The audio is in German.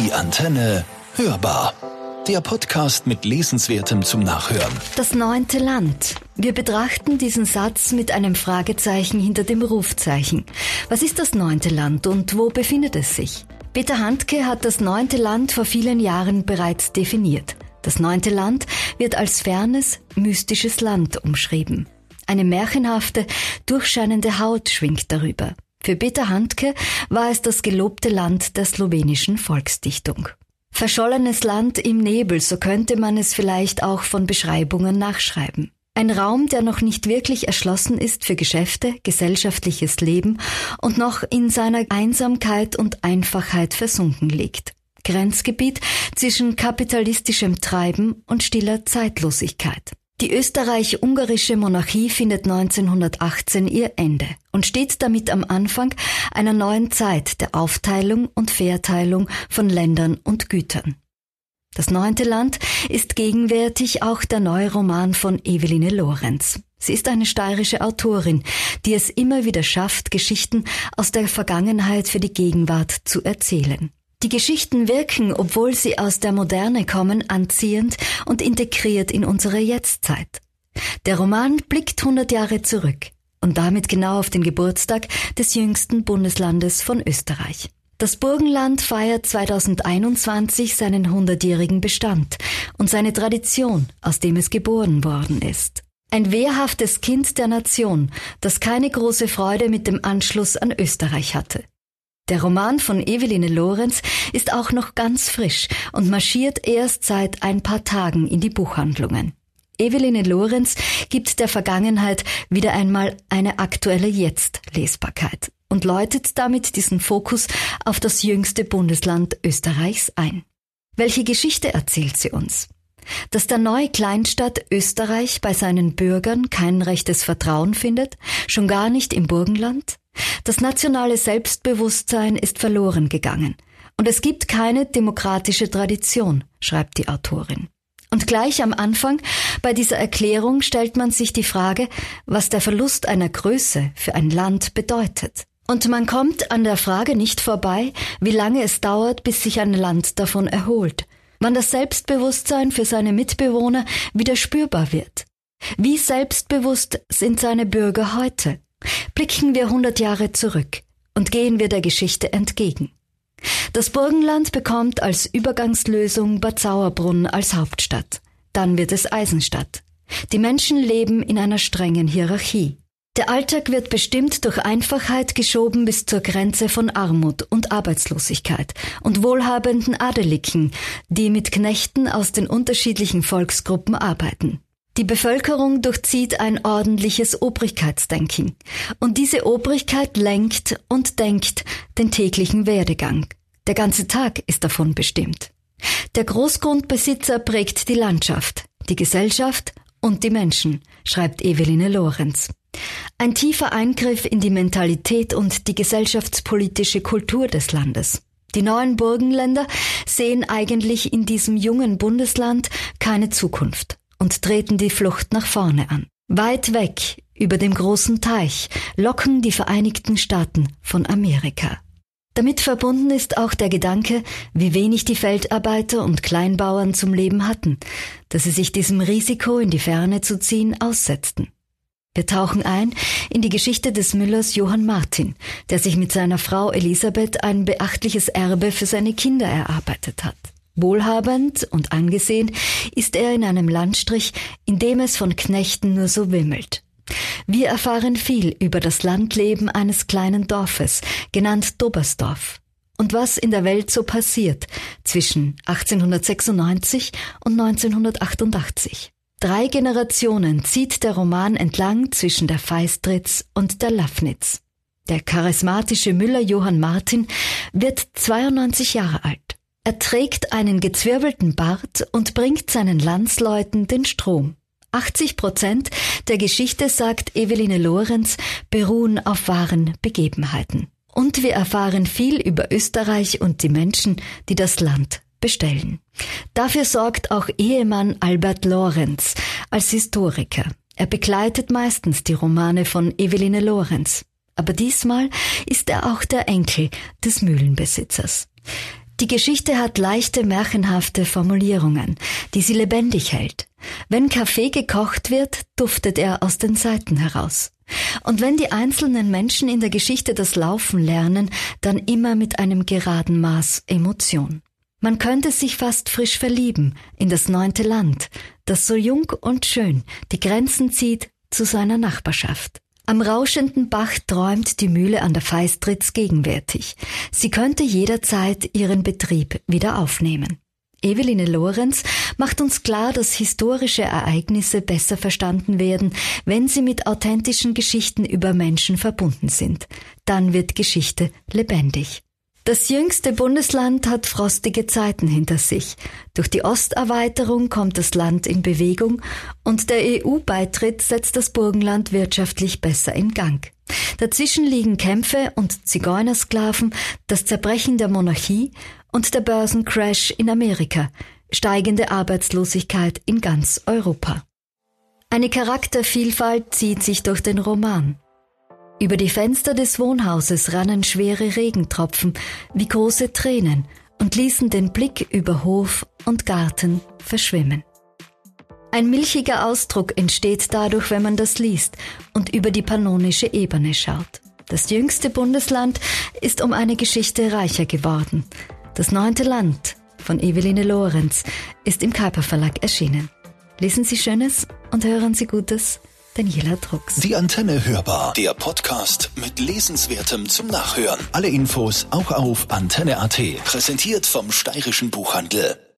Die Antenne hörbar. Der Podcast mit Lesenswertem zum Nachhören. Das neunte Land. Wir betrachten diesen Satz mit einem Fragezeichen hinter dem Rufzeichen. Was ist das neunte Land und wo befindet es sich? Peter Handke hat das neunte Land vor vielen Jahren bereits definiert. Das neunte Land wird als fernes, mystisches Land umschrieben. Eine märchenhafte, durchscheinende Haut schwingt darüber. Für Peter Handke war es das gelobte Land der slowenischen Volksdichtung. Verschollenes Land im Nebel, so könnte man es vielleicht auch von Beschreibungen nachschreiben. Ein Raum, der noch nicht wirklich erschlossen ist für Geschäfte, gesellschaftliches Leben und noch in seiner Einsamkeit und Einfachheit versunken liegt. Grenzgebiet zwischen kapitalistischem Treiben und stiller Zeitlosigkeit. Die österreich-ungarische Monarchie findet 1918 ihr Ende und steht damit am Anfang einer neuen Zeit der Aufteilung und Verteilung von Ländern und Gütern. Das neunte Land ist gegenwärtig auch der neue Roman von Eveline Lorenz. Sie ist eine steirische Autorin, die es immer wieder schafft, Geschichten aus der Vergangenheit für die Gegenwart zu erzählen. Die Geschichten wirken, obwohl sie aus der Moderne kommen, anziehend und integriert in unsere Jetztzeit. Der Roman blickt 100 Jahre zurück und damit genau auf den Geburtstag des jüngsten Bundeslandes von Österreich. Das Burgenland feiert 2021 seinen hundertjährigen Bestand und seine Tradition, aus dem es geboren worden ist. Ein wehrhaftes Kind der Nation, das keine große Freude mit dem Anschluss an Österreich hatte. Der Roman von Eveline Lorenz ist auch noch ganz frisch und marschiert erst seit ein paar Tagen in die Buchhandlungen. Eveline Lorenz gibt der Vergangenheit wieder einmal eine aktuelle Jetzt-Lesbarkeit und läutet damit diesen Fokus auf das jüngste Bundesland Österreichs ein. Welche Geschichte erzählt sie uns? Dass der neue Kleinstadt Österreich bei seinen Bürgern kein rechtes Vertrauen findet, schon gar nicht im Burgenland? Das nationale Selbstbewusstsein ist verloren gegangen. Und es gibt keine demokratische Tradition, schreibt die Autorin. Und gleich am Anfang bei dieser Erklärung stellt man sich die Frage, was der Verlust einer Größe für ein Land bedeutet. Und man kommt an der Frage nicht vorbei, wie lange es dauert, bis sich ein Land davon erholt, wann das Selbstbewusstsein für seine Mitbewohner wieder spürbar wird. Wie selbstbewusst sind seine Bürger heute? Blicken wir 100 Jahre zurück und gehen wir der Geschichte entgegen. Das Burgenland bekommt als Übergangslösung Bad Sauerbrunn als Hauptstadt. Dann wird es Eisenstadt. Die Menschen leben in einer strengen Hierarchie. Der Alltag wird bestimmt durch Einfachheit geschoben bis zur Grenze von Armut und Arbeitslosigkeit und wohlhabenden Adeligen, die mit Knechten aus den unterschiedlichen Volksgruppen arbeiten. Die Bevölkerung durchzieht ein ordentliches Obrigkeitsdenken. Und diese Obrigkeit lenkt und denkt den täglichen Werdegang. Der ganze Tag ist davon bestimmt. Der Großgrundbesitzer prägt die Landschaft, die Gesellschaft und die Menschen, schreibt Eveline Lorenz. Ein tiefer Eingriff in die Mentalität und die gesellschaftspolitische Kultur des Landes. Die neuen Burgenländer sehen eigentlich in diesem jungen Bundesland keine Zukunft und treten die Flucht nach vorne an. Weit weg, über dem großen Teich, locken die Vereinigten Staaten von Amerika. Damit verbunden ist auch der Gedanke, wie wenig die Feldarbeiter und Kleinbauern zum Leben hatten, dass sie sich diesem Risiko in die Ferne zu ziehen aussetzten. Wir tauchen ein in die Geschichte des Müllers Johann Martin, der sich mit seiner Frau Elisabeth ein beachtliches Erbe für seine Kinder erarbeitet hat. Wohlhabend und angesehen ist er in einem Landstrich, in dem es von Knechten nur so wimmelt. Wir erfahren viel über das Landleben eines kleinen Dorfes, genannt Dobersdorf, und was in der Welt so passiert zwischen 1896 und 1988. Drei Generationen zieht der Roman entlang zwischen der Feistritz und der Lafnitz. Der charismatische Müller Johann Martin wird 92 Jahre alt. Er trägt einen gezwirbelten Bart und bringt seinen Landsleuten den Strom. 80 Prozent der Geschichte, sagt Eveline Lorenz, beruhen auf wahren Begebenheiten. Und wir erfahren viel über Österreich und die Menschen, die das Land bestellen. Dafür sorgt auch Ehemann Albert Lorenz als Historiker. Er begleitet meistens die Romane von Eveline Lorenz. Aber diesmal ist er auch der Enkel des Mühlenbesitzers. Die Geschichte hat leichte, märchenhafte Formulierungen, die sie lebendig hält. Wenn Kaffee gekocht wird, duftet er aus den Seiten heraus. Und wenn die einzelnen Menschen in der Geschichte das Laufen lernen, dann immer mit einem geraden Maß Emotion. Man könnte sich fast frisch verlieben in das neunte Land, das so jung und schön die Grenzen zieht zu seiner Nachbarschaft. Am rauschenden Bach träumt die Mühle an der Feistritz gegenwärtig. Sie könnte jederzeit ihren Betrieb wieder aufnehmen. Eveline Lorenz macht uns klar, dass historische Ereignisse besser verstanden werden, wenn sie mit authentischen Geschichten über Menschen verbunden sind. Dann wird Geschichte lebendig. Das jüngste Bundesland hat frostige Zeiten hinter sich. Durch die Osterweiterung kommt das Land in Bewegung und der EU-Beitritt setzt das Burgenland wirtschaftlich besser in Gang. Dazwischen liegen Kämpfe und Zigeunersklaven, das Zerbrechen der Monarchie und der Börsencrash in Amerika, steigende Arbeitslosigkeit in ganz Europa. Eine Charaktervielfalt zieht sich durch den Roman. Über die Fenster des Wohnhauses rannen schwere Regentropfen wie große Tränen und ließen den Blick über Hof und Garten verschwimmen. Ein milchiger Ausdruck entsteht dadurch, wenn man das liest und über die pannonische Ebene schaut. Das jüngste Bundesland ist um eine Geschichte reicher geworden. Das neunte Land von Eveline Lorenz ist im Kuiper Verlag erschienen. Lesen Sie Schönes und hören Sie Gutes. Daniela Drucks. Die Antenne hörbar. Der Podcast mit Lesenswertem zum Nachhören. Alle Infos auch auf antenne.at. Präsentiert vom Steirischen Buchhandel.